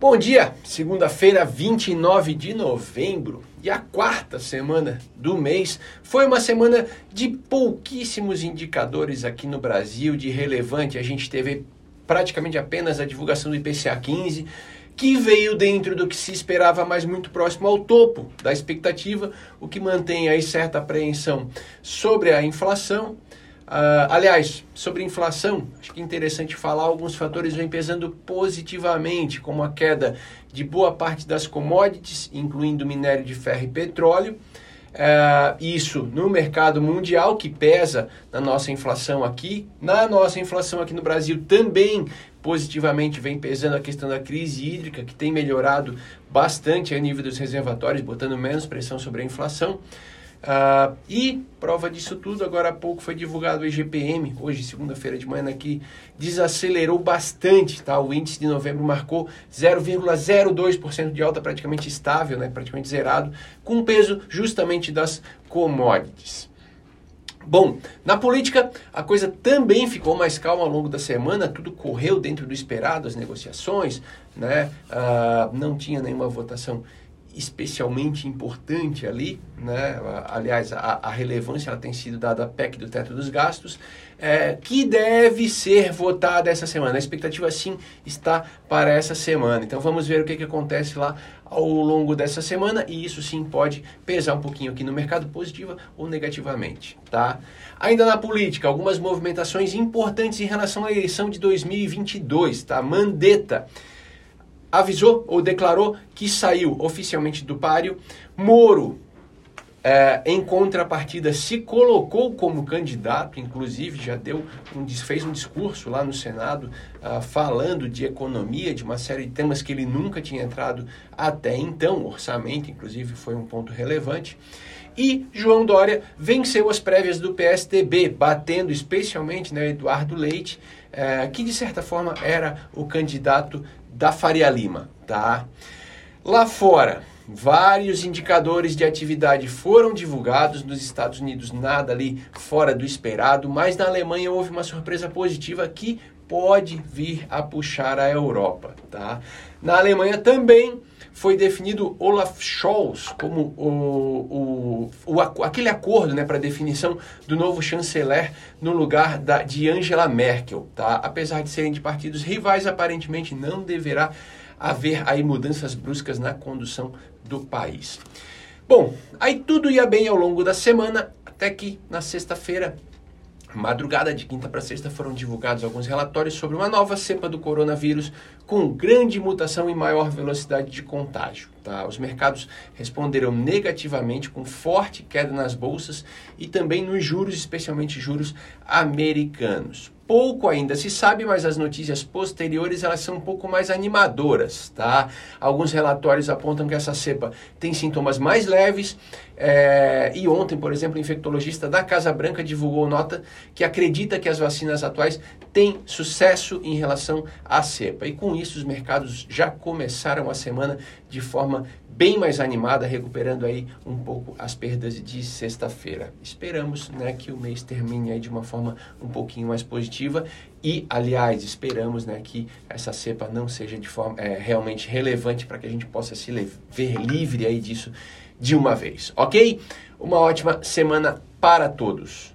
Bom dia, segunda-feira, 29 de novembro, e a quarta semana do mês foi uma semana de pouquíssimos indicadores aqui no Brasil de relevante. A gente teve praticamente apenas a divulgação do IPCA 15, que veio dentro do que se esperava, mas muito próximo ao topo da expectativa, o que mantém aí certa apreensão sobre a inflação. Uh, aliás, sobre inflação, acho que é interessante falar, alguns fatores vêm pesando positivamente, como a queda de boa parte das commodities, incluindo minério de ferro e petróleo. Uh, isso no mercado mundial, que pesa na nossa inflação aqui. Na nossa inflação aqui no Brasil também positivamente vem pesando a questão da crise hídrica, que tem melhorado bastante a nível dos reservatórios, botando menos pressão sobre a inflação. Uh, e prova disso tudo, agora há pouco foi divulgado o IGPM, hoje, segunda-feira de manhã, que desacelerou bastante. Tá? O índice de novembro marcou 0,02% de alta, praticamente estável, né? praticamente zerado, com peso justamente das commodities. Bom, na política a coisa também ficou mais calma ao longo da semana, tudo correu dentro do esperado, as negociações, né? Uh, não tinha nenhuma votação especialmente importante ali, né? aliás, a, a, relevância ela tem sido dada à PEC do teto dos gastos, é, que deve ser votada essa semana. A expectativa sim está para essa semana. Então vamos ver o que, que acontece lá ao longo dessa semana e isso sim pode pesar um pouquinho aqui no mercado positiva ou negativamente, tá? Ainda na política, algumas movimentações importantes em relação à eleição de 2022, tá? Mandetta avisou ou declarou que saiu oficialmente do páreo. Moro, é, em contrapartida, se colocou como candidato, inclusive já deu um, fez um discurso lá no Senado uh, falando de economia, de uma série de temas que ele nunca tinha entrado até então. orçamento, inclusive, foi um ponto relevante. E João Dória venceu as prévias do PSDB, batendo especialmente né, Eduardo Leite, é, que de certa forma era o candidato da Faria Lima, tá? Lá fora, vários indicadores de atividade foram divulgados nos Estados Unidos, nada ali fora do esperado, mas na Alemanha houve uma surpresa positiva que pode vir a puxar a Europa, tá? Na Alemanha também foi definido Olaf Scholz como o, o, o aquele acordo né, para definição do novo chanceler no lugar da, de Angela Merkel. Tá? Apesar de serem de partidos rivais, aparentemente não deverá haver aí mudanças bruscas na condução do país. Bom, aí tudo ia bem ao longo da semana, até que na sexta-feira Madrugada de quinta para sexta foram divulgados alguns relatórios sobre uma nova cepa do coronavírus com grande mutação e maior velocidade de contágio. Tá? Os mercados responderam negativamente com forte queda nas bolsas e também nos juros, especialmente juros americanos. Pouco ainda se sabe, mas as notícias posteriores elas são um pouco mais animadoras, tá? Alguns relatórios apontam que essa cepa tem sintomas mais leves é, e ontem, por exemplo, o infectologista da Casa Branca divulgou nota que acredita que as vacinas atuais têm sucesso em relação à cepa. E com isso os mercados já começaram a semana de forma bem mais animada, recuperando aí um pouco as perdas de sexta-feira. Esperamos né, que o mês termine aí de uma forma um pouquinho mais positiva e, aliás, esperamos né, que essa cepa não seja de forma é, realmente relevante para que a gente possa se ver livre aí disso de uma vez, ok? Uma ótima semana para todos.